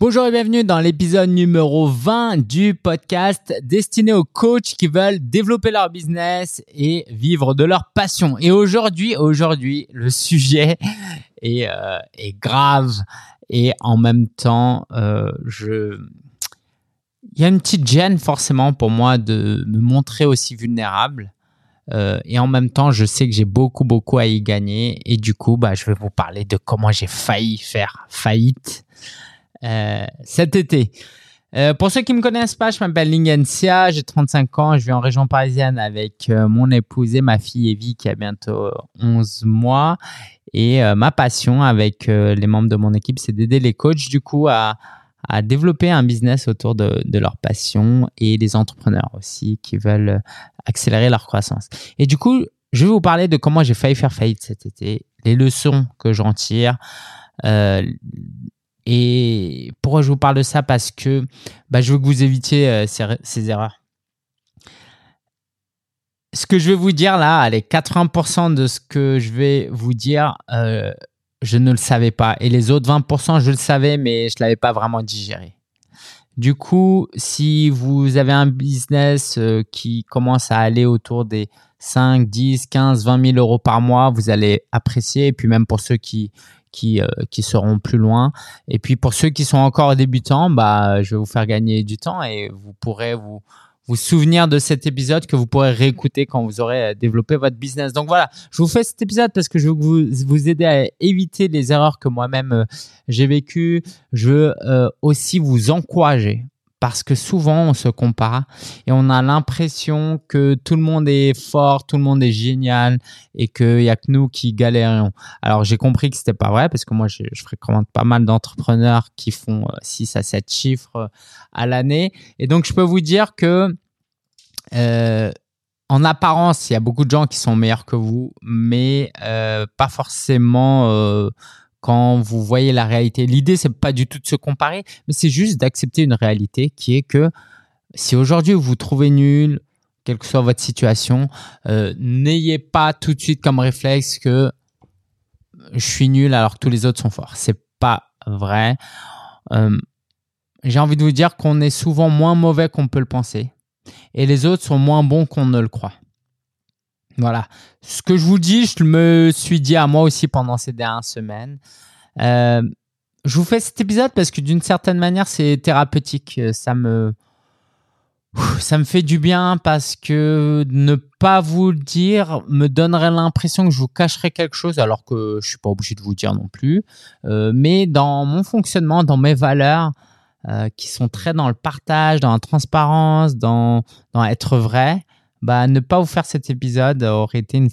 Bonjour et bienvenue dans l'épisode numéro 20 du podcast destiné aux coachs qui veulent développer leur business et vivre de leur passion. Et aujourd'hui, aujourd'hui, le sujet est, euh, grave et en même temps, euh, il y a une petite gêne forcément pour moi de me montrer aussi vulnérable. Euh, et en même temps, je sais que j'ai beaucoup, beaucoup à y gagner. Et du coup, bah, je vais vous parler de comment j'ai failli faire faillite euh, cet été. Euh, pour ceux qui me connaissent pas, je m'appelle Lingencia, j'ai 35 ans, je vis en région parisienne avec euh, mon épouse et ma fille Evie qui a bientôt 11 mois. Et ma passion avec les membres de mon équipe, c'est d'aider les coachs du coup à, développer un business autour de, de, leur passion et les entrepreneurs aussi qui veulent accélérer leur croissance. Et du coup, je vais vous parler de comment j'ai failli faire faillite cet été, les leçons que j'en tire, euh, et pourquoi je vous parle de ça? Parce que bah, je veux que vous évitiez euh, ces, erreurs. Ce que je vais vous dire là, allez, 80% de ce que je vais vous dire, euh, je ne le savais pas. Et les autres 20%, je le savais, mais je ne l'avais pas vraiment digéré. Du coup, si vous avez un business euh, qui commence à aller autour des 5, 10, 15, 20 000 euros par mois, vous allez apprécier. Et puis même pour ceux qui, qui, euh, qui seront plus loin. Et puis pour ceux qui sont encore débutants, bah, je vais vous faire gagner du temps et vous pourrez vous, vous souvenir de cet épisode que vous pourrez réécouter quand vous aurez euh, développé votre business. Donc voilà, je vous fais cet épisode parce que je veux vous, vous aider à éviter les erreurs que moi-même euh, j'ai vécues. Je veux aussi vous encourager parce que souvent on se compare et on a l'impression que tout le monde est fort, tout le monde est génial et qu'il y a que nous qui galérons. Alors j'ai compris que c'était pas vrai parce que moi je, fréquente pas mal d'entrepreneurs qui font 6 euh, à 7 chiffres euh, à l'année et donc je peux vous dire que euh, en apparence, il y a beaucoup de gens qui sont meilleurs que vous, mais pas forcément quand vous voyez la réalité. L'idée, c'est pas du tout de se comparer, mais c'est juste d'accepter une réalité qui est que si aujourd'hui vous vous trouvez nul, quelle que soit votre situation, euh, n'ayez pas tout de suite comme réflexe que je suis nul alors que tous les autres sont forts. C'est pas vrai. Euh, j'ai envie de vous dire qu'on est souvent moins mauvais qu'on peut le penser et les autres sont moins bons qu'on ne le croit. Voilà. Ce que je vous dis, je me suis dit à moi aussi pendant ces dernières semaines. Euh, je vous fais cet épisode parce que d'une certaine manière, c'est thérapeutique. Ça me, ça me fait du bien parce que ne pas vous le dire me donnerait l'impression que je vous cacherais quelque chose alors que je suis pas obligé de vous dire non plus. Euh, mais dans mon fonctionnement, dans mes valeurs, euh, qui sont très dans le partage, dans la transparence, dans, dans être vrai, bah, ne pas vous faire cet épisode aurait été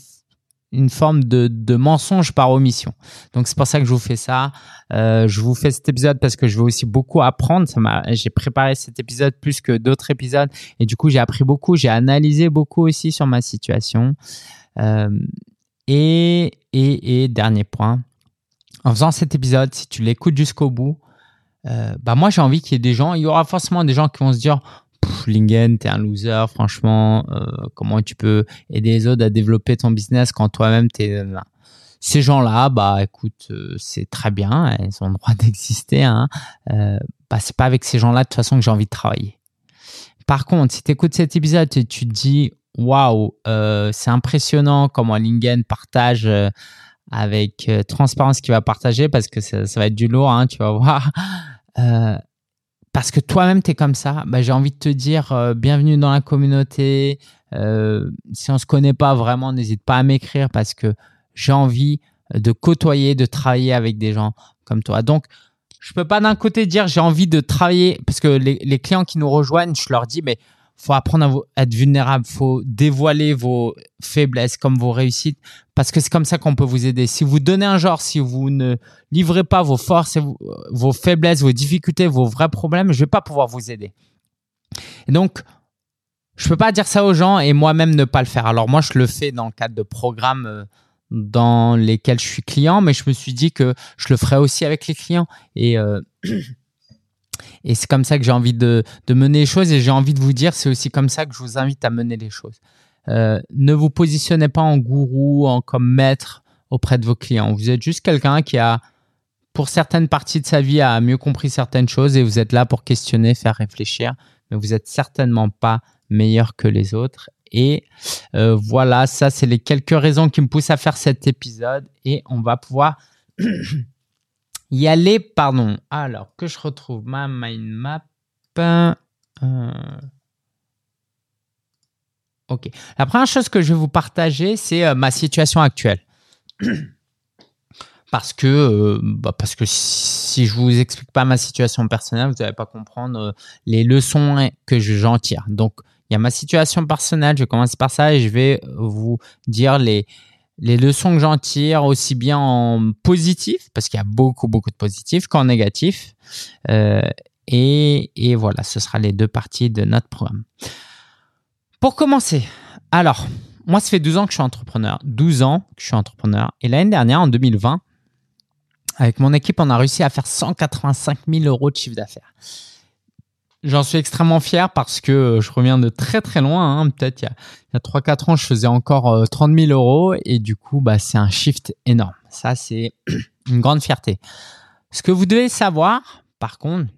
une, forme de, mensonge par omission. Donc c'est pour ça que je vous fais ça. Euh, je vous fais cet épisode parce que je veux aussi beaucoup apprendre. J'ai préparé cet épisode plus que d'autres épisodes et du coup j'ai appris beaucoup. J'ai analysé beaucoup aussi sur ma situation. Euh, et, et, et dernier point, en faisant cet épisode, si tu l'écoutes jusqu'au bout, euh, bah moi j'ai envie qu'il y ait des gens. Il y aura forcément des gens qui vont se dire Lingen, t'es un loser, franchement, euh, comment tu peux aider les autres à développer ton business quand toi-même t'es là Ces gens-là, bah écoute, euh, c'est très bien, ils ont le droit d'exister. Hein. Euh, bah, c'est pas avec ces gens-là de toute façon que j'ai envie de travailler. Par contre, si tu écoutes cet épisode et tu te dis, waouh, c'est impressionnant comment Lingen partage avec transparence qu'il va partager parce que ça, va être du lourd, hein, tu vas voir parce que toi-même, tu es comme ça, bah, j'ai envie de te dire euh, bienvenue dans la communauté. Euh, si on ne se connaît pas vraiment, n'hésite pas à m'écrire parce que j'ai envie de côtoyer, de travailler avec des gens comme toi. Donc, je peux pas d'un côté dire j'ai envie de travailler parce que les clients qui nous rejoignent, je leur dis mais faut apprendre à, être vulnérable, faut dévoiler vos faiblesses comme vos réussites, parce que c'est comme ça qu'on peut vous aider. Si vous donnez un genre, si vous ne livrez pas vos forces, vos faiblesses, vos difficultés, vos vrais problèmes, je vais pas pouvoir vous aider. Et donc, je peux pas dire ça aux gens et moi-même ne pas le faire. Alors moi, je le fais dans le cadre de programmes euh, dans lesquels je suis client, mais je me suis dit que je le ferai aussi avec les clients. Et euh, Et c'est comme ça que j'ai envie de, mener les choses et j'ai envie de vous dire, c'est aussi comme ça que je vous invite à mener les choses. Euh, ne vous positionnez pas en gourou, en comme maître auprès de vos clients. Vous êtes juste quelqu'un qui a pour certaines parties de sa vie, a mieux compris certaines choses et vous êtes là pour questionner, faire réfléchir, mais vous n'êtes certainement pas meilleur que les autres. Et euh, voilà, ça, c'est les quelques raisons qui me poussent à faire cet épisode et on va pouvoir y aller. Pardon. Alors, que je retrouve? Ma mind map. Euh, ok. La première chose que je vais vous partager, c'est euh, ma situation actuelle. parce que, euh, bah parce que si je vous explique pas ma situation personnelle, vous n'allez pas comprendre les leçons que j'en tire. Donc, il y a ma situation personnelle, je commence par ça et je vais vous dire les, les leçons que j'en tire aussi bien en positif, parce qu'il y a beaucoup, beaucoup de positifs, qu'en négatif. Euh, et, et voilà, ce sera les deux parties de notre programme. Pour commencer, alors, moi, ça fait 12 ans que je suis entrepreneur. 12 ans que je suis entrepreneur. Et l'année dernière, en 2020, avec mon équipe, on a réussi à faire 185 000 euros de chiffre d'affaires. J'en suis extrêmement fier parce que je reviens de très très loin. Hein. Peut-être il y a, 3-4 ans, je faisais encore 30 euh, 000 euros et du coup, bah, c'est un shift énorme. Ça, c'est une grande fierté. Ce que vous devez savoir, par contre,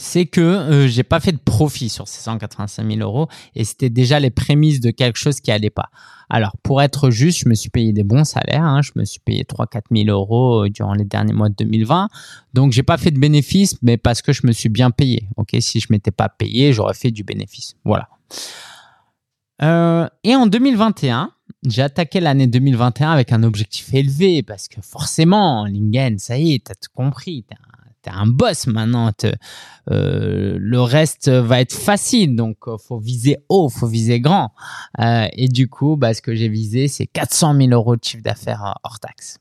c'est que euh, j'ai pas fait de profit sur ces 185 000 euros et c'était déjà les prémices de quelque chose qui allait pas. Alors, pour être juste, je me suis payé des bons salaires. Hein. je me suis payé 3-4 000 euros euh, durant les derniers mois de 2020. Donc, j'ai pas fait de bénéfice, mais parce que je me suis bien payé. Ok, si je m'étais pas payé, j'aurais fait du bénéfice. Voilà. Euh, et en 2021, j'ai attaqué l'année 2021 avec un objectif élevé parce que forcément, Lingen, ça y est, t'as tout compris un boss maintenant. Euh, le reste va être facile, donc euh, faut viser haut, faut viser grand. Euh, et du coup, bah, ce que j'ai visé, c'est 400 000 euros de chiffre d'affaires hors taxe.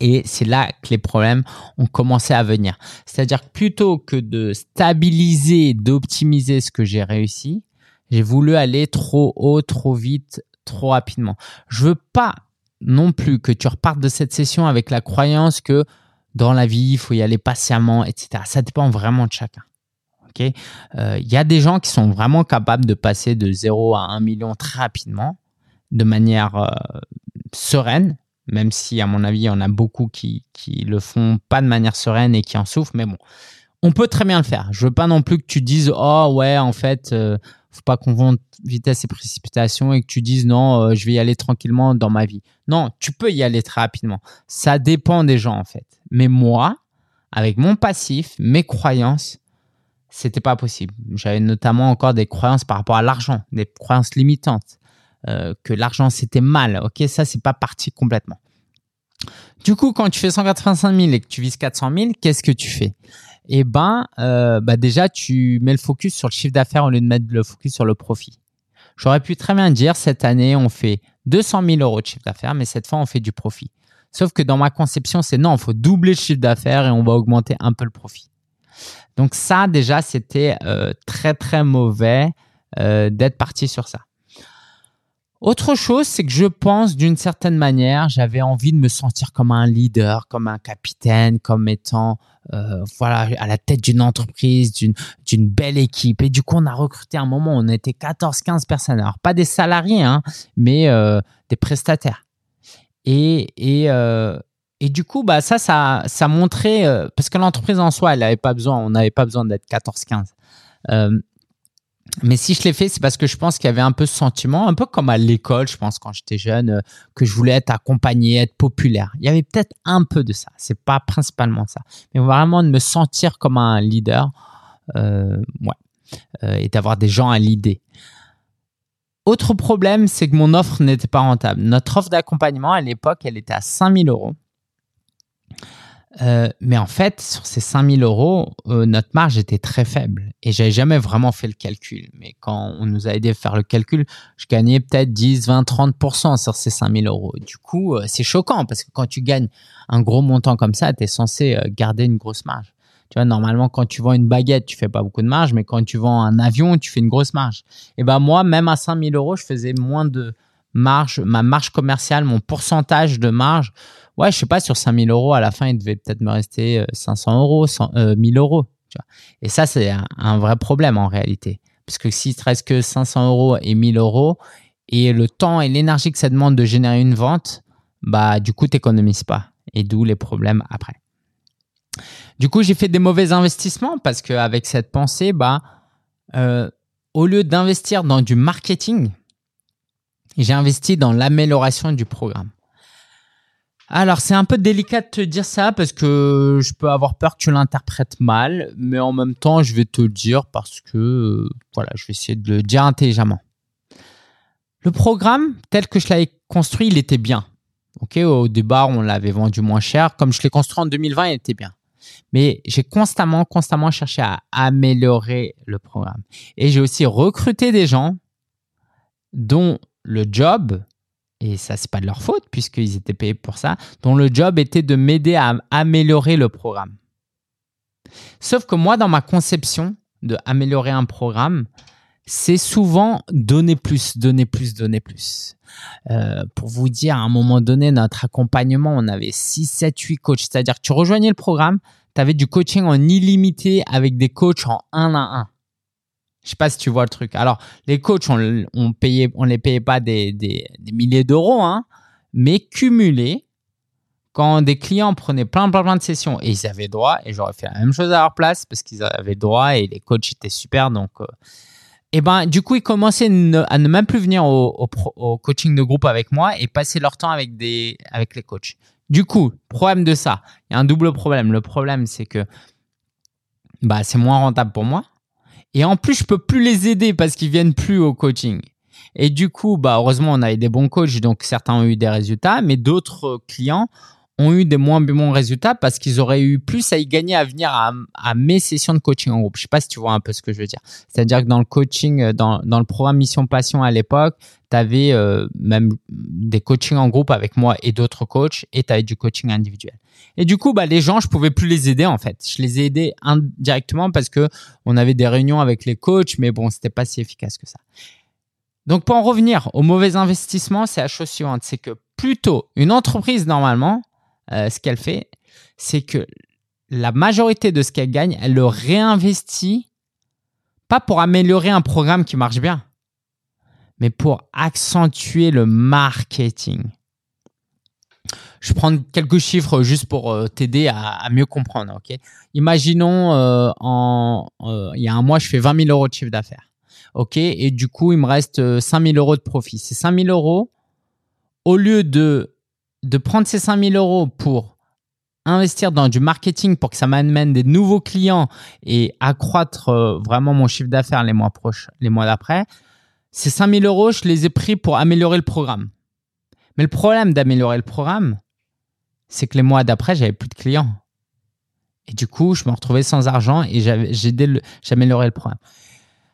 Et c'est là que les problèmes ont commencé à venir. C'est-à-dire que plutôt que de stabiliser, d'optimiser ce que j'ai réussi, j'ai voulu aller trop haut, trop vite, trop rapidement. Je veux pas non plus que tu repartes de cette session avec la croyance que dans la vie, il faut y aller patiemment, etc. Ça dépend vraiment de chacun. Il euh, y a des gens qui sont vraiment capables de passer de 0 à 1 million très rapidement, de manière euh, sereine, même si, à mon avis, il y en a beaucoup qui, qui le font pas de manière sereine et qui en souffrent. Mais bon, on peut très bien le faire. Je veux pas non plus que tu dises, oh ouais, en fait, euh, faut pas qu'on vende vitesse et précipitation et que tu dises non, je vais y aller tranquillement dans ma vie. Non, tu peux y aller très rapidement. Ça dépend des gens en fait. Mais moi, avec mon passif, mes croyances, c'était pas possible. J'avais notamment encore des croyances par rapport à l'argent, des croyances limitantes, euh, que l'argent c'était mal. Ok, ça c'est pas parti complètement. Du coup, quand tu fais 185 000 et que tu vises 400 000, qu'est-ce que tu fais? Eh ben, euh, bah déjà tu mets le focus sur le chiffre d'affaires au lieu de mettre le focus sur le profit. J'aurais pu très bien dire cette année on fait 200 000 euros de chiffre d'affaires, mais cette fois on fait du profit. Sauf que dans ma conception, c'est non, il faut doubler le chiffre d'affaires et on va augmenter un peu le profit. Donc ça, déjà, c'était euh, très, très mauvais euh, d'être parti sur ça. Autre chose, c'est que je pense d'une certaine manière, j'avais envie de me sentir comme un leader, comme un capitaine, comme étant euh, voilà à la tête d'une entreprise, d'une belle équipe. Et du coup, on a recruté un moment, on était 14-15 personnes. Alors pas des salariés, hein, mais des prestataires. Et, et, euh, et du coup, bah, ça, ça, ça montrait, euh, parce que l'entreprise en soi, elle n'avait pas besoin, on n'avait pas besoin d'être 14-15. Euh, mais si je l'ai fait, c'est parce que je pense qu'il y avait un peu ce sentiment, un peu comme à l'école, je pense, quand j'étais jeune, euh, que je voulais être accompagné, être populaire. Il y avait peut-être un peu de ça. C'est pas principalement ça. Mais vraiment de me sentir comme un leader, euh, ouais. et d'avoir des gens à l'idée. Autre problème, c'est que mon offre n'était pas rentable. Notre offre d'accompagnement à l'époque, elle était à 5000 euros. Euh, mais en fait, sur ces 5000 euros, euh, notre marge était très faible et j'avais jamais vraiment fait le calcul. Mais quand on nous a aidé à faire le calcul, je gagnais peut-être 10, 20, 30% sur ces 5000 euros. Du coup, euh, c'est choquant parce que quand tu gagnes un gros montant comme ça, tu es censé garder une grosse marge. Tu vois, normalement, quand tu vends une baguette, tu fais pas beaucoup de marge, mais quand tu vends un avion, tu fais une grosse marge. Et ben moi, même à 5000 euros, je faisais moins de marge, ma marge commerciale, mon pourcentage de marge. Ouais, je sais pas, sur 5000 euros, à la fin, il devait peut-être me rester 500 euh, euros, 100, 1000 euh, euros. Et ça, c'est un, vrai problème en réalité. Parce que s'il te reste que 500 euros et 1000 euros, et le temps et l'énergie que ça demande de générer une vente, bah, du coup, tu n'économises pas. Et d'où les problèmes après. Du coup, j'ai fait des mauvais investissements parce qu'avec cette pensée, bah, euh, au lieu d'investir dans du marketing, j'ai investi dans l'amélioration du programme. Alors, c'est un peu délicat de te dire ça parce que je peux avoir peur que tu l'interprètes mal, mais en même temps, je vais te le dire parce que, euh, voilà, je vais essayer de le dire intelligemment. Le programme, tel que je l'avais construit, il était bien. Ok, au départ, on l'avait vendu moins cher. Comme je l'ai construit en 2020, il était bien. Mais j'ai constamment, constamment cherché à améliorer le programme. Et j'ai aussi recruté des gens dont le job, et ça c'est pas de leur faute puisqu'ils étaient payés pour ça, dont le job était de m'aider à améliorer le programme. Sauf que moi, dans ma conception de améliorer un programme, c'est souvent donner plus, donner plus, donner plus. Euh, pour vous dire, à un moment donné, notre accompagnement, on avait 6, 7, 8 coachs. C'est-à-dire que tu rejoignais le programme, tu avais du coaching en illimité avec des coachs en 1 à 1. Je sais pas si tu vois le truc. Alors, les coachs, on, on les payait pas des milliers d'euros, hein, mais cumulés, quand des clients prenaient plein, plein, plein de sessions et ils avaient droit, et j'aurais fait la même chose à leur place parce qu'ils avaient droit et les coachs étaient super, donc euh, et ben du coup ils commençaient à ne même plus venir au, au, coaching de groupe avec moi et passer leur temps avec des avec les coachs. Du coup, problème de ça, il y a un double problème. Le problème c'est que bah c'est moins rentable pour moi et en plus je peux plus les aider parce qu'ils viennent plus au coaching. Et du coup, bah heureusement on avait des bons coachs donc certains ont eu des résultats, mais d'autres clients ont eu des moins bons résultats parce qu'ils auraient eu plus à y gagner à venir à, mes sessions de coaching en groupe. Je sais pas si tu vois un peu ce que je veux dire. C'est-à-dire que dans le coaching, euh, dans, dans le programme Mission Passion à l'époque, tu avais euh, même des coachings en groupe avec moi et d'autres coachs et tu avais du coaching individuel. Et du coup, bah, les gens, je pouvais plus les aider en fait. Je les ai aidés indirectement parce que on avait des réunions avec les coachs, mais bon, c'était pas si efficace que ça. Donc, pour en revenir au mauvais investissement, c'est la chose suivante, c'est que plutôt une entreprise normalement, euh, ce qu'elle fait, c'est que la majorité de ce qu'elle gagne, elle le réinvestit pas pour améliorer un programme qui marche bien, mais pour accentuer le marketing. Je prends quelques chiffres juste pour euh, t'aider à, mieux comprendre. ok? Imaginons, euh, en, il y a un mois, je fais 20 000 euros de chiffre d'affaires. ok? Et du coup, il me reste 5 000 euros de profit. Ces 5 000 euros, au lieu de de prendre ces 5000 euros pour investir dans du marketing pour que ça m'amène des nouveaux clients et accroître euh, vraiment mon chiffre d'affaires les mois proches, les mois d'après, ces 5000 euros, je les ai pris pour améliorer le programme. Mais le problème d'améliorer le programme, c'est que les mois d'après, j'avais plus de clients. Et du coup, je me retrouvais sans argent et j'améliorais le programme.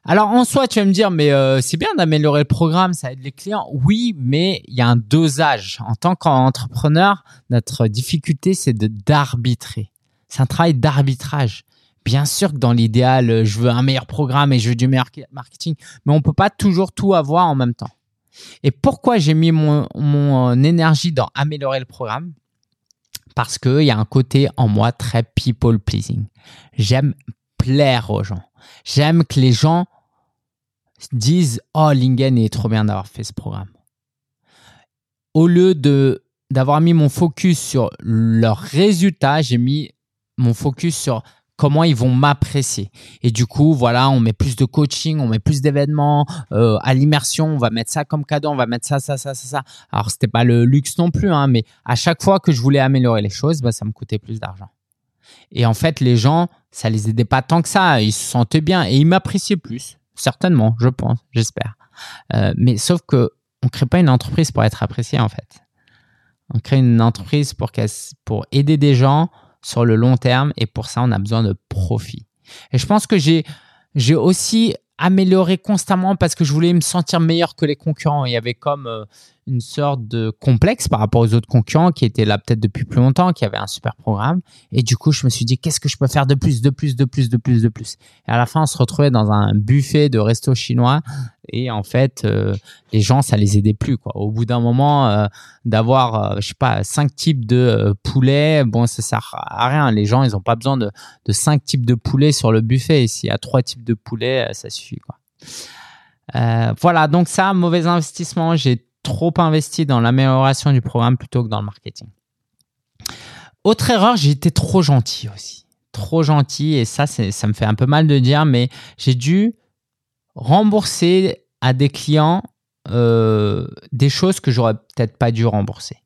Alors en soi, tu vas me dire, mais euh, c'est bien d'améliorer le programme, ça aide les clients. Oui, mais il y a un dosage. En tant qu'entrepreneur, notre difficulté, c'est d'arbitrer. C'est un travail d'arbitrage. Bien sûr que dans l'idéal, je veux un meilleur programme et je veux du meilleur marketing, mais on peut pas toujours tout avoir en même temps. Et pourquoi j'ai mis mon, mon euh, énergie dans améliorer le programme? Parce qu'il y a un côté en moi très people pleasing. J'aime plaire aux gens. J'aime que les gens disent Oh, Lingen est trop bien d'avoir fait ce programme. Au lieu de d'avoir mis mon focus sur leurs résultats, j'ai mis mon focus sur comment ils vont m'apprécier. Et du coup, voilà, on met plus de coaching, on met plus d'événements euh, à l'immersion, on va mettre ça comme cadeau, on va mettre ça, ça, ça, ça, ça. Alors, c'était pas le luxe non plus, hein, mais à chaque fois que je voulais améliorer les choses, bah, ça me coûtait plus d'argent. Et en fait, les gens, ça les aidait pas tant que ça. Ils se sentaient bien et ils m'appréciaient plus. Certainement, je pense, j'espère. Euh, mais sauf que on crée pas une entreprise pour être apprécié en fait. On crée une entreprise pour, pour aider des gens sur le long terme et pour ça on a besoin de profit. Et je pense que j'ai aussi amélioré constamment parce que je voulais me sentir meilleur que les concurrents. Il y avait comme euh, une sorte de complexe par rapport aux autres concurrents qui étaient là peut-être depuis plus longtemps, qui avaient un super programme. Et du coup, je me suis dit, qu'est-ce que je peux faire de plus, de plus, de plus, de plus, de plus? Et à la fin, on se retrouvait dans un buffet de resto chinois. Et en fait, euh, les gens, ça les aidait plus. Quoi. Au bout d'un moment, euh, d'avoir, euh, je sais pas, cinq types de poulet, bon, ça sert à rien. Les gens, ils n'ont pas besoin de, de cinq types de poulet sur le buffet. Et s'il y a trois types de poulet, ça suffit. Quoi. voilà, donc ça, mauvais investissement. J'ai trop investi dans l'amélioration du programme plutôt que dans le marketing. Autre erreur, j'ai été trop gentil aussi. Trop gentil. Et ça, ça me fait un peu mal de dire, mais j'ai dû rembourser à des clients euh, des choses que j'aurais peut-être pas dû rembourser.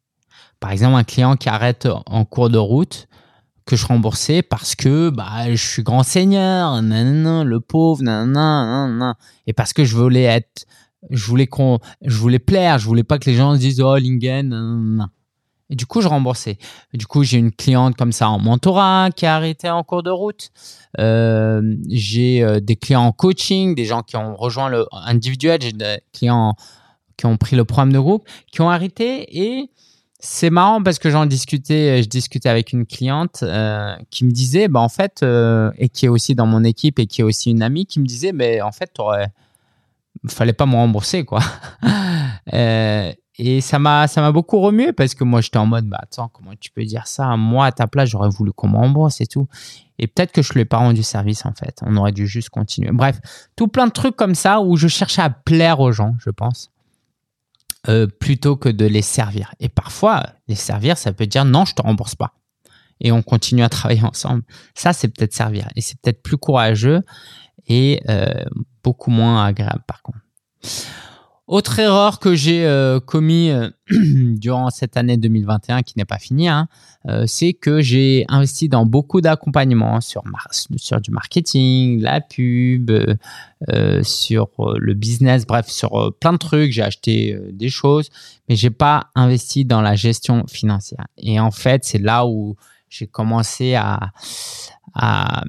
Par exemple, un client qui arrête en cours de route, que je remboursais parce que bah, je suis grand seigneur, le pauvre, et parce que je voulais être, je voulais qu'on, je voulais plaire, je voulais pas que les gens se disent oh Lingen, et du coup je remboursais. du coup j'ai une cliente comme ça en mentorat qui a arrêté en cours de route. Euh, j'ai euh, des clients en coaching, des gens qui ont rejoint le individuel, j'ai des clients qui ont pris le programme de groupe, qui ont arrêté et c'est marrant parce que j'en discutais, je discutais avec une cliente euh, qui me disait, bah en fait, et qui est aussi dans mon équipe et qui est aussi une amie, qui me disait, mais en fait, il fallait pas me rembourser quoi. euh, et ça m'a, ça m'a beaucoup remué parce que moi j'étais en mode, bah attends, comment tu peux dire ça? Moi à ta place, j'aurais voulu qu'on me rembourse et tout. Et peut-être que je lui ai pas rendu service en fait. On aurait dû juste continuer. Bref, tout plein de trucs comme ça où je cherchais à plaire aux gens, je pense. Euh, plutôt que de les servir. Et parfois, les servir, ça peut dire non, je te rembourse pas. Et on continue à travailler ensemble. Ça, c'est peut-être servir. Et c'est peut-être plus courageux et euh, beaucoup moins agréable par contre. Autre erreur que j'ai euh, commis euh, durant cette année 2021 qui n'est pas finie, hein, euh, c'est que j'ai investi dans beaucoup d'accompagnement sur, sur du marketing, la pub, sur le business, bref, sur plein de trucs. J'ai acheté des choses, mais j'ai pas investi dans la gestion financière. Et en fait, c'est là où j'ai commencé à, à,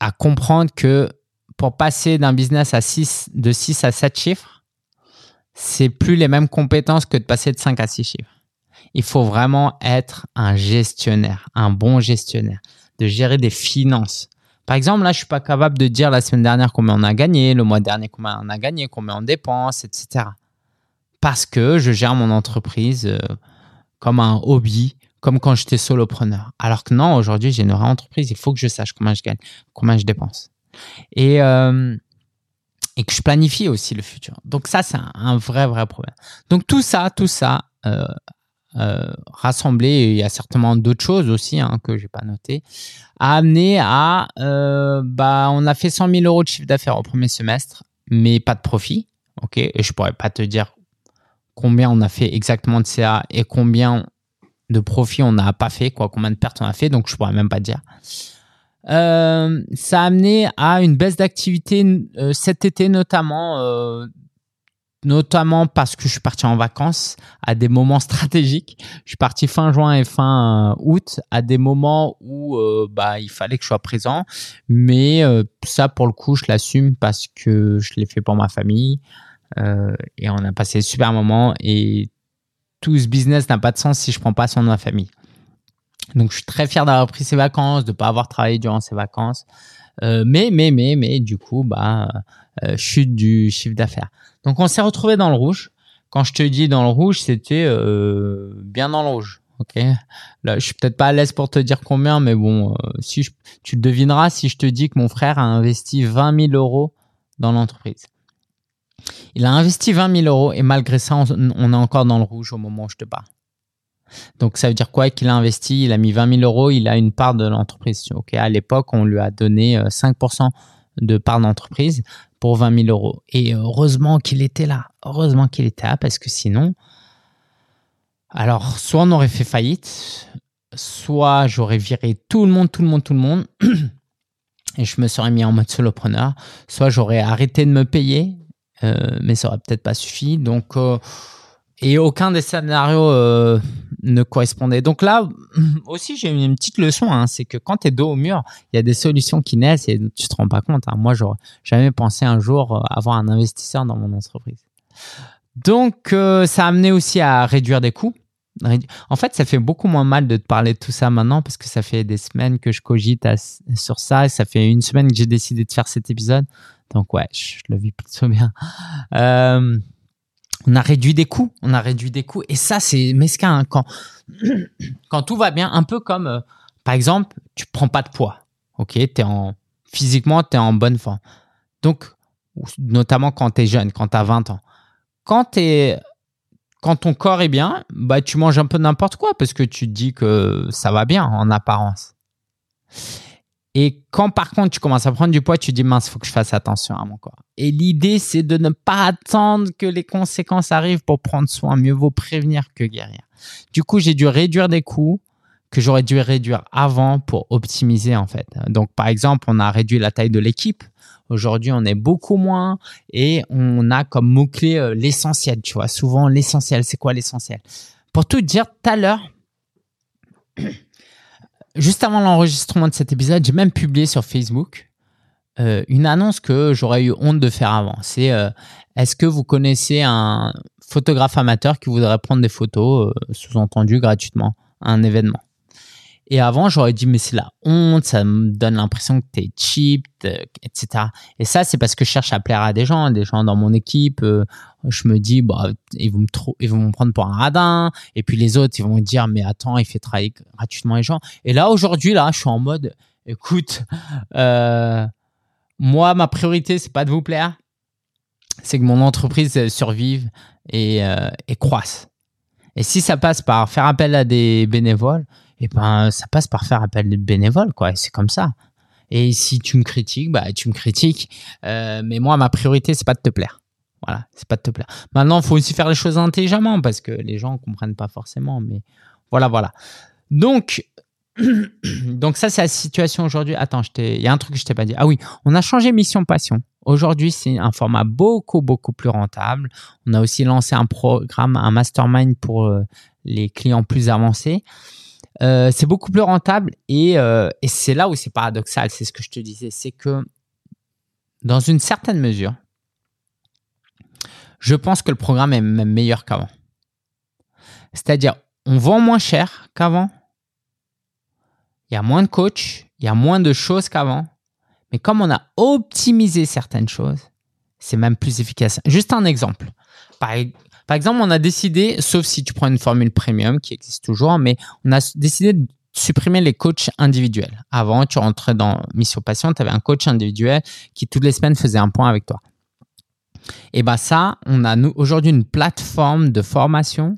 à comprendre que pour passer d'un business à 6, de 6 à 7 chiffres, c'est plus les mêmes compétences que de passer de 5 à 6 chiffres. Il faut vraiment être un gestionnaire, un bon gestionnaire, de gérer des finances. Par exemple, là, je suis pas capable de dire la semaine dernière combien on a gagné, le mois dernier combien on a gagné, combien on dépense, etc. Parce que je gère mon entreprise euh, comme un hobby, comme quand j'étais solopreneur. Alors que non, aujourd'hui, j'ai une vraie entreprise, il faut que je sache combien je gagne, combien je dépense. Et euh, et que je planifie aussi le futur. Donc ça, c'est un, vrai, vrai problème. Donc tout ça, tout ça, euh, euh, rassemblé, il y a certainement d'autres choses aussi hein, que j'ai pas noté, a amené à, bah, on a fait 100 000 euros de chiffre d'affaires au premier semestre, mais pas de profit. Ok, et je pourrais pas te dire combien on a fait exactement de CA et combien de profit on n'a pas fait, quoi, combien de pertes on a fait, donc je pourrais même pas dire. Euh, ça a amené à une baisse d'activité euh, cet été notamment, euh, notamment parce que je suis parti en vacances à des moments stratégiques. Je suis parti fin juin et fin août à des moments où bah il fallait que je sois présent, mais ça pour le coup je l'assume parce que je l'ai fait pour ma famille et on a passé super moments et tout ce business n'a pas de sens si je prends pas soin de ma famille. Donc, je suis très fier d'avoir pris ces vacances, de ne pas avoir travaillé durant ces vacances. Euh, mais, mais, mais, mais, du coup, bah, euh, chute du chiffre d'affaires. Donc, on s'est retrouvé dans le rouge. Quand je te dis dans le rouge, c'était euh, bien dans le rouge. Ok? Là, je suis peut-être pas à l'aise pour te dire combien, mais bon, euh, si je, tu devineras si je te dis que mon frère a investi 20 000 euros dans l'entreprise. Il a investi 20 000 euros et malgré ça, on, on est encore dans le rouge au moment où je te parle. Donc ça veut dire quoi Qu'il a investi, il a mis 20 000 euros, il a une part de l'entreprise. À l'époque, on lui a donné 5% euh, de part d'entreprise pour 20 000 euros. Et heureusement qu'il était là. Heureusement qu'il était là parce que sinon, alors soit on aurait fait faillite, soit j'aurais viré tout le monde, tout le monde, tout le monde. et je me serais mis en mode solopreneur. Soit j'aurais arrêté de me payer, euh, mais ça aurait peut-être pas suffi. Donc euh, et aucun des scénarios euh, ne correspondait. Donc là aussi, j'ai une petite leçon, hein, c'est que quand tu es dos au mur, il y a des solutions qui naissent et tu te rends pas compte. Hein. Moi, j'aurais jamais pensé un jour euh, avoir un investisseur dans mon entreprise. Donc, euh, ça a amené aussi à réduire des coûts. En fait, ça fait beaucoup moins mal de te parler de tout ça maintenant parce que ça fait des semaines que je cogite sur ça et ça fait une semaine que j'ai décidé de faire cet épisode. Donc ouais, je, le vis plutôt bien. Euh, on a réduit des coûts, on a réduit des coûts. Et ça, c'est mesquin. Hein, quand, tout va bien, un peu comme, euh, par exemple, tu prends pas de poids. Ok, en, physiquement, tu es en bonne forme. Donc, notamment quand tu es jeune, quand tu as 20 ans. Quand quand ton corps est bien, bah, tu manges un peu n'importe quoi parce que tu te dis que ça va bien en apparence. Et quand par contre tu commences à prendre du poids, tu dis mince, faut que je fasse attention à mon corps. Et l'idée, c'est de ne pas attendre que les conséquences arrivent pour prendre soin. Mieux vaut prévenir que guérir. Du coup, j'ai dû réduire des coûts que j'aurais dû réduire avant pour optimiser en fait. Donc par exemple, on a réduit la taille de l'équipe. Aujourd'hui, on est beaucoup moins et on a comme mot-clé euh, l'essentiel, tu vois. Souvent, l'essentiel, c'est quoi l'essentiel? Pour tout dire, tout à l'heure, juste avant l'enregistrement de cet épisode, j'ai même publié sur Facebook euh, une annonce que j'aurais eu honte de faire avant. C'est euh, est-ce que vous connaissez un photographe amateur qui voudrait prendre des photos, sous-entendu gratuitement, à un événement? Et avant, j'aurais dit, mais c'est la honte, ça me donne l'impression que tu es cheap, etc. Et ça, c'est parce que je cherche à plaire à des gens, des gens dans mon équipe. Euh, je me dis, bah, ils vont me, ils vont me prendre pour un radin. Et puis les autres, ils vont me dire, mais attends, il fait travailler gratuitement les gens. Et là, aujourd'hui, là, je suis en mode, écoute, euh, moi, ma priorité, c'est pas de vous plaire, c'est que mon entreprise survive euh, et croisse. Et si ça passe par faire appel à des bénévoles, et eh ben ça passe par faire appel de bénévoles quoi c'est comme ça. Et si tu me critiques bah tu me critiques. Euh, mais moi ma priorité c'est pas de te plaire. Voilà c'est pas de te plaire. Maintenant faut aussi faire les choses intelligemment parce que les gens comprennent pas forcément mais voilà voilà. Donc donc ça c'est la situation aujourd'hui. Attends il y a un truc que je t'ai pas dit. Ah oui on a changé mission passion. Aujourd'hui, c'est un format beaucoup, beaucoup plus rentable. On a aussi lancé un programme, un mastermind pour euh, les clients plus avancés. Euh, c'est beaucoup plus rentable euh, et, c'est là où c'est paradoxal, c'est ce que je te disais, c'est que dans une certaine mesure, je pense que le programme est même meilleur qu'avant. C'est-à-dire, on vend moins cher qu'avant, il y a moins de coachs, il y a moins de choses qu'avant, mais comme on a optimisé certaines choses, c'est même plus efficace. Juste un exemple. Par, par exemple, on a décidé, sauf si tu prends une formule premium qui existe toujours, mais on a décidé de supprimer les coachs individuels. Avant, tu rentrais dans Mission Passion, tu avais un coach individuel qui toutes les semaines faisait un point avec toi. Et bien ça, on a aujourd'hui une plateforme de formation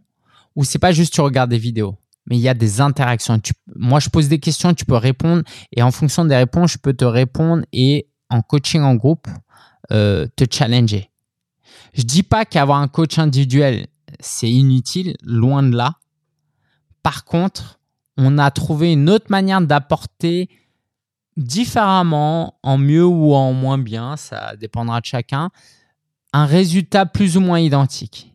où c'est pas juste tu regardes des vidéos, mais il y a des interactions. moi, je pose des questions, tu peux répondre et en fonction des réponses, je peux te répondre et en coaching en groupe, euh, te challenger. Je dis pas qu'avoir un coach individuel, c'est inutile, loin de là. Par contre, on a trouvé une autre manière d'apporter différemment, en mieux ou en moins bien, ça dépendra de chacun, un résultat plus ou moins identique.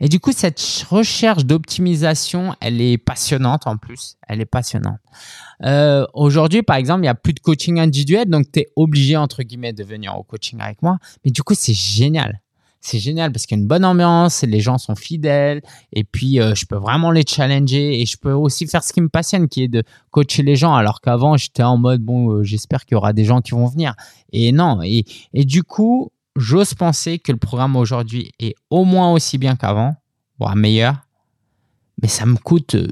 Et du coup, cette recherche d'optimisation, elle est passionnante en plus. Elle est passionnante. Euh, Aujourd'hui, par exemple, il n'y a plus de coaching individuel, donc tu es obligé, entre guillemets, de venir au coaching avec moi. Mais du coup, c'est génial c'est génial parce qu'il y a une bonne ambiance, les gens sont fidèles et puis euh, je peux vraiment les challenger et je peux aussi faire ce qui me passionne qui est de coacher les gens. Alors qu'avant j'étais en mode bon euh, j'espère qu'il y aura des gens qui vont venir. Et non et, et du coup j'ose penser que le programme aujourd'hui est au moins aussi bien qu'avant voire meilleur. Mais ça me coûte euh,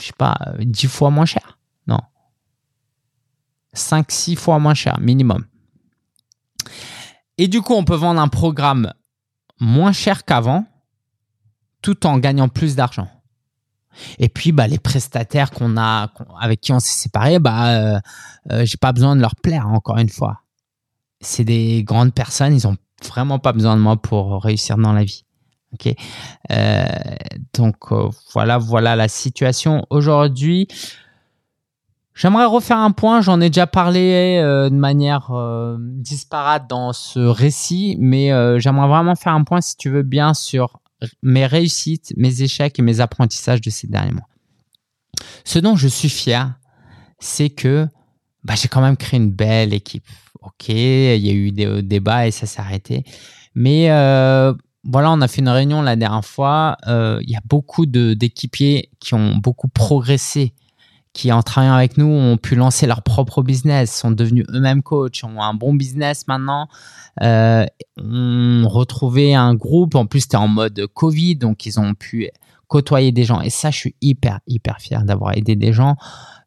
je sais pas 10 fois moins cher. Non. 5 6 fois moins cher minimum. Et du coup, on peut vendre un programme moins cher qu'avant, tout en gagnant plus d'argent. Et puis, bah, les prestataires qu'on a, avec qui on s'est séparés, bah, euh, euh, j'ai pas besoin de leur plaire encore une fois. C'est des grandes personnes, ils ont vraiment pas besoin de moi pour réussir dans la vie. Ok. Euh, donc voilà, voilà la situation aujourd'hui. J'aimerais refaire un point, j'en ai déjà parlé euh, de manière euh, disparate dans ce récit, mais euh, j'aimerais vraiment faire un point, si tu veux bien, sur mes réussites, mes échecs et mes apprentissages de ces derniers mois. Ce dont je suis fier, c'est que bah, j'ai quand même créé une belle équipe. Ok, il y a eu des débats et ça s'est arrêté. Mais voilà, on a fait une réunion la dernière fois. Il y a beaucoup d'équipiers qui ont beaucoup progressé qui, en travaillant avec nous, ont pu lancer leur propre business, sont devenus eux-mêmes coachs, ont un bon business maintenant, euh, ont retrouvé un groupe. En plus, c'était en mode Covid, donc ils ont pu côtoyer des gens. Et ça, je suis hyper, hyper fier d'avoir aidé des gens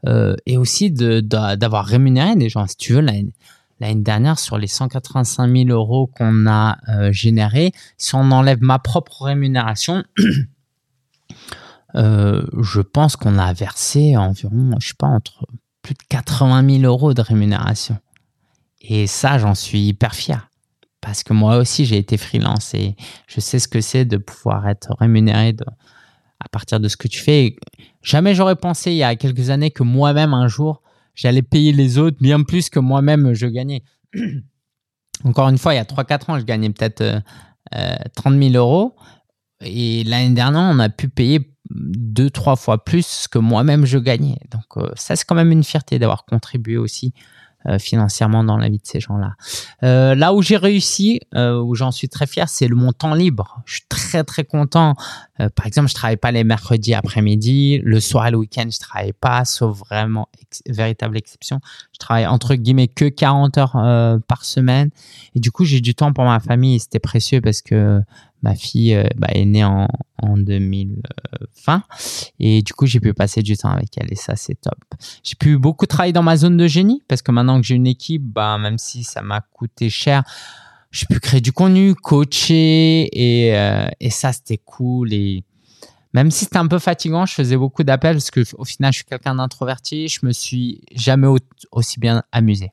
euh, et aussi d'avoir rémunéré des gens. Si tu veux, l'année dernière, sur les 185 000 euros qu'on a euh, générés, si on enlève ma propre rémunération, euh, je pense qu'on a versé environ, je sais pas, entre plus de 80 000 euros de rémunération. Et ça, j'en suis hyper fier. Parce que moi aussi, j'ai été freelance et je sais ce que c'est de pouvoir être rémunéré à partir de ce que tu fais. Jamais j'aurais pensé il y a quelques années que moi-même, un jour, j'allais payer les autres bien plus que moi-même je gagnais. Encore une fois, il y a 3-4 ans, je gagnais peut-être euh, 30 000 euros. Et l'année dernière, on a pu payer deux, trois fois plus que moi-même je gagnais. Donc euh, ça, c'est quand même une fierté d'avoir contribué aussi euh, financièrement dans la vie de ces gens-là. Euh, là où j'ai réussi, où j'en suis très fier, c'est le mon temps libre. Je suis très très content. par exemple, je travaille pas les mercredis après-midi, le soir et le week-end, je travaille pas, sauf vraiment véritable exception. Travaille entre guillemets que 40 heures par semaine, et du coup j'ai du temps pour ma famille. C'était précieux parce que ma fille euh, bah, est née en, en 2020 et du coup j'ai pu passer du temps avec elle. Et ça c'est top. J'ai pu beaucoup travailler dans ma zone de génie parce que maintenant que j'ai une équipe, bah, même si ça m'a coûté cher, j'ai pu créer du contenu, coacher. Et, euh, et ça c'était cool. Et même si c'était un peu fatigant, je faisais beaucoup d'appels parce que au final je suis quelqu'un d'introverti, je me suis jamais aussi bien amusé.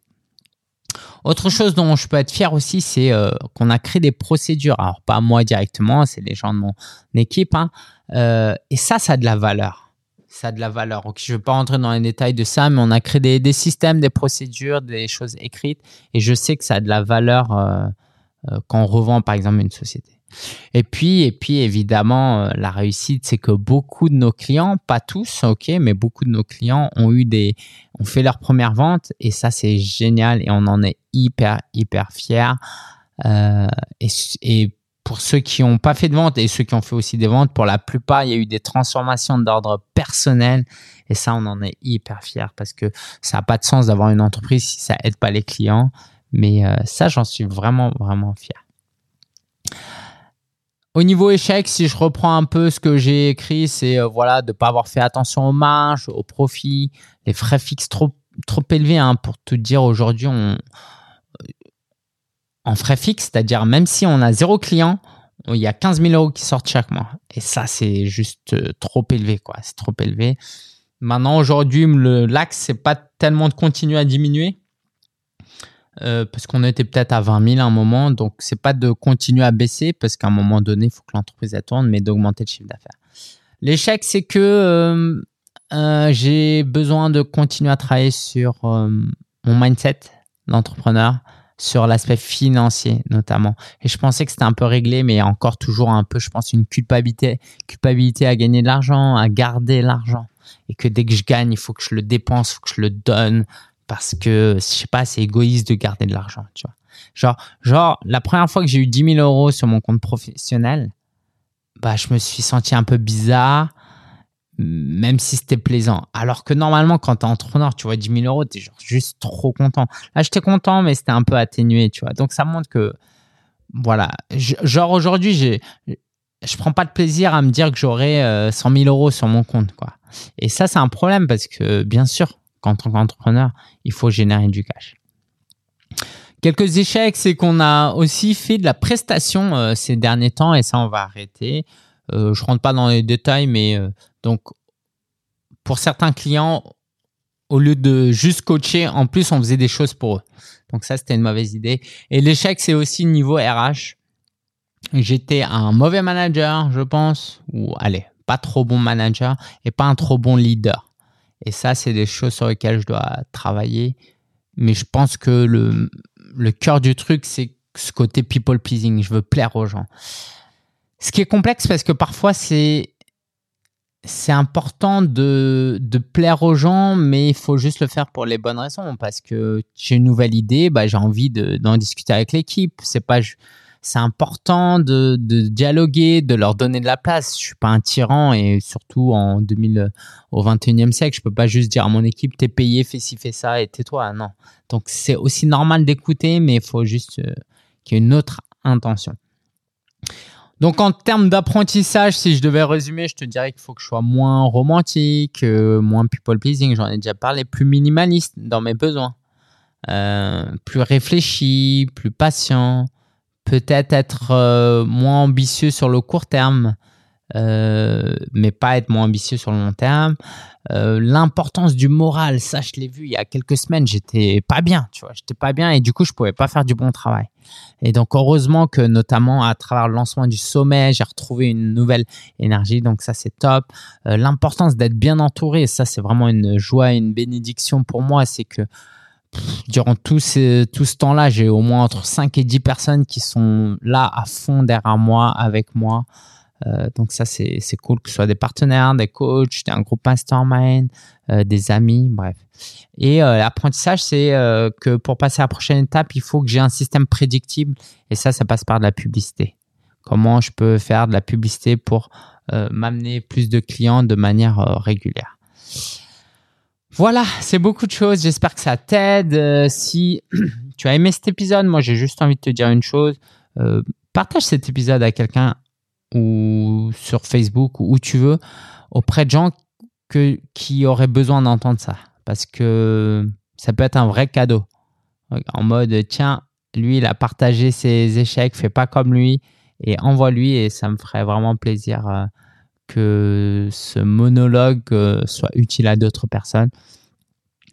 Autre chose dont je peux être fier aussi, c'est euh, qu'on a créé des procédures. Alors, pas moi directement, c'est les gens de mon équipe. Hein. Euh, et ça, ça a de la valeur. Ça a de la valeur. je ne vais pas rentrer dans les détails de ça, mais on a créé des, systèmes, des procédures, des choses écrites. Et je sais que ça a de la valeur euh, quand on revend, par exemple, une société. Et puis, et puis évidemment, euh, la réussite, c'est que beaucoup de nos clients, pas tous, ok, mais beaucoup de nos clients ont eu des, ont fait leur première vente et ça, c'est génial et on en est hyper, hyper fiers. Euh, et, pour ceux qui n'ont pas fait de vente et ceux qui ont fait aussi des ventes, pour la plupart, il y a eu des transformations d'ordre personnel et ça, on en est hyper fiers parce que ça n'a pas de sens d'avoir une entreprise si ça aide pas les clients. Mais euh, ça, j'en suis vraiment, vraiment fier. Au niveau échec, si je reprends un peu ce que j'ai écrit, c'est euh, voilà de pas avoir fait attention aux marges, aux profits, les frais fixes trop trop élevés. Hein, pour te dire aujourd'hui, on en frais fixes, c'est-à-dire même si on a zéro client, il y a 15 000 euros qui sortent chaque mois. Et ça, c'est juste euh, trop élevé, quoi. C'est trop élevé. Maintenant, aujourd'hui, l'axe, c'est pas tellement de continuer à diminuer, euh, parce qu'on était peut-être à 20 000 à un moment. Donc, c'est pas de continuer à baisser parce qu'à un moment donné, il faut que l'entreprise tourne, mais d'augmenter le chiffre d'affaires. L'échec, c'est que euh, euh, j'ai besoin de continuer à travailler sur mon mindset d'entrepreneur, sur l'aspect financier notamment. Et je pensais que c'était un peu réglé, mais encore toujours un peu, je pense, une culpabilité, culpabilité à gagner de l'argent, à garder l'argent. Et que dès que je gagne, il faut que je le dépense, il faut que je le donne, parce que je sais pas, c'est égoïste de garder de l'argent, tu vois. Genre, genre, la première fois que j'ai eu 10 000 euros sur mon compte professionnel, bah, je me suis senti un peu bizarre, même si c'était plaisant. Alors que normalement, quand tu es entrepreneur, tu vois 10 000 euros, tu es genre juste trop content. Là, j'étais content, mais c'était un peu atténué, tu vois. Donc, ça montre que, voilà. genre, aujourd'hui, j'ai, je prends pas de plaisir à me dire que j'aurai 100 000 euros sur mon compte, quoi. Et ça, c'est un problème parce que, bien sûr, qu'en tant qu'entrepreneur, il faut générer du cash. Quelques échecs, c'est qu'on a aussi fait de la prestation euh, ces derniers temps et ça, on va arrêter. Euh, je rentre pas dans les détails, mais euh, donc pour certains clients, au lieu de juste coacher, en plus, on faisait des choses pour eux. Donc ça, c'était une mauvaise idée. Et l'échec, c'est aussi niveau RH. J'étais un mauvais manager, je pense, ou allez, pas trop bon manager et pas un trop bon leader. Et ça, c'est des choses sur lesquelles je dois travailler. Mais je pense que le, cœur du truc, c'est ce côté people pleasing. Je veux plaire aux gens. Ce qui est complexe parce que parfois, c'est c'est important de, de, plaire aux gens, mais il faut juste le faire pour les bonnes raisons. Parce que j'ai une nouvelle idée, bah, j'ai envie d'en discuter avec l'équipe. C'est pas c'est important de, dialoguer, de leur donner de la place. Je suis pas un tyran et surtout en 2000, au 21e siècle, je peux pas juste dire à mon équipe t'es payé, fais ci, fais ça et tais-toi. Non. Donc c'est aussi normal d'écouter, mais il faut juste euh, qu'il y ait une autre intention. Donc en termes d'apprentissage, si je devais résumer, je te dirais qu'il faut que je sois moins romantique, euh, moins people pleasing, j'en ai déjà parlé, plus minimaliste dans mes besoins. plus réfléchi, plus patient, peut-être être moins ambitieux sur le court terme, mais pas être moins ambitieux sur le long terme. Euh, l'importance du moral, ça je l'ai vu il y a quelques semaines, j'étais pas bien, tu vois, j'étais pas bien et du coup je pouvais pas faire du bon travail. Et donc heureusement que notamment à travers le lancement du sommet, j'ai retrouvé une nouvelle énergie, donc ça c'est top. Euh, l'importance d'être bien entouré, ça c'est vraiment une joie, une bénédiction pour moi, c'est que durant tout ce, tout ce temps-là, j'ai au moins entre 5 et 10 personnes qui sont là à fond derrière moi, avec moi. Euh, donc ça, c'est cool que ce soit des partenaires, des coachs, un groupe mastermind, euh, des amis, bref. Et euh, l'apprentissage, c'est que pour passer à la prochaine étape, il faut que j'ai un système prédictible. Et ça, ça passe par de la publicité. Comment je peux faire de la publicité pour m'amener plus de clients de manière régulière. Voilà, c'est beaucoup de choses. J'espère que ça t'aide. si tu as aimé cet épisode, moi j'ai juste envie de te dire une chose. partage cet épisode à quelqu'un ou sur Facebook ou où tu veux auprès de gens qui auraient besoin d'entendre ça. Parce que ça peut être un vrai cadeau. En mode, tiens, lui, il a partagé ses échecs, fais pas comme lui et envoie-lui et ça me ferait vraiment plaisir euh, que ce monologue euh, soit utile à d'autres personnes.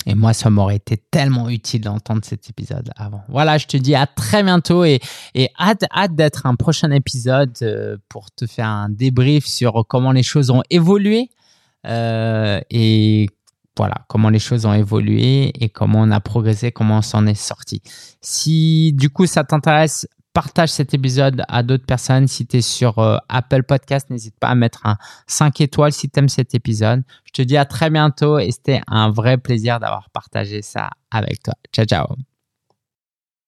Et moi, ça m'aurait été tellement utile d'entendre cet épisode avant. Voilà, je te dis à très bientôt et, et hâte, hâte d'être un prochain épisode euh, pour te faire un débrief sur comment les choses ont évolué euh, et voilà, comment les choses ont évolué et comment on a progressé, comment on s'en est sorti. Si du coup ça t'intéresse, partage cet épisode à d'autres personnes. Si tu es sur euh, Apple Podcast, n'hésite pas à mettre un 5 étoiles si tu aimes cet épisode. Je te dis à très bientôt et c'était un vrai plaisir d'avoir partagé ça avec toi. Ciao, ciao.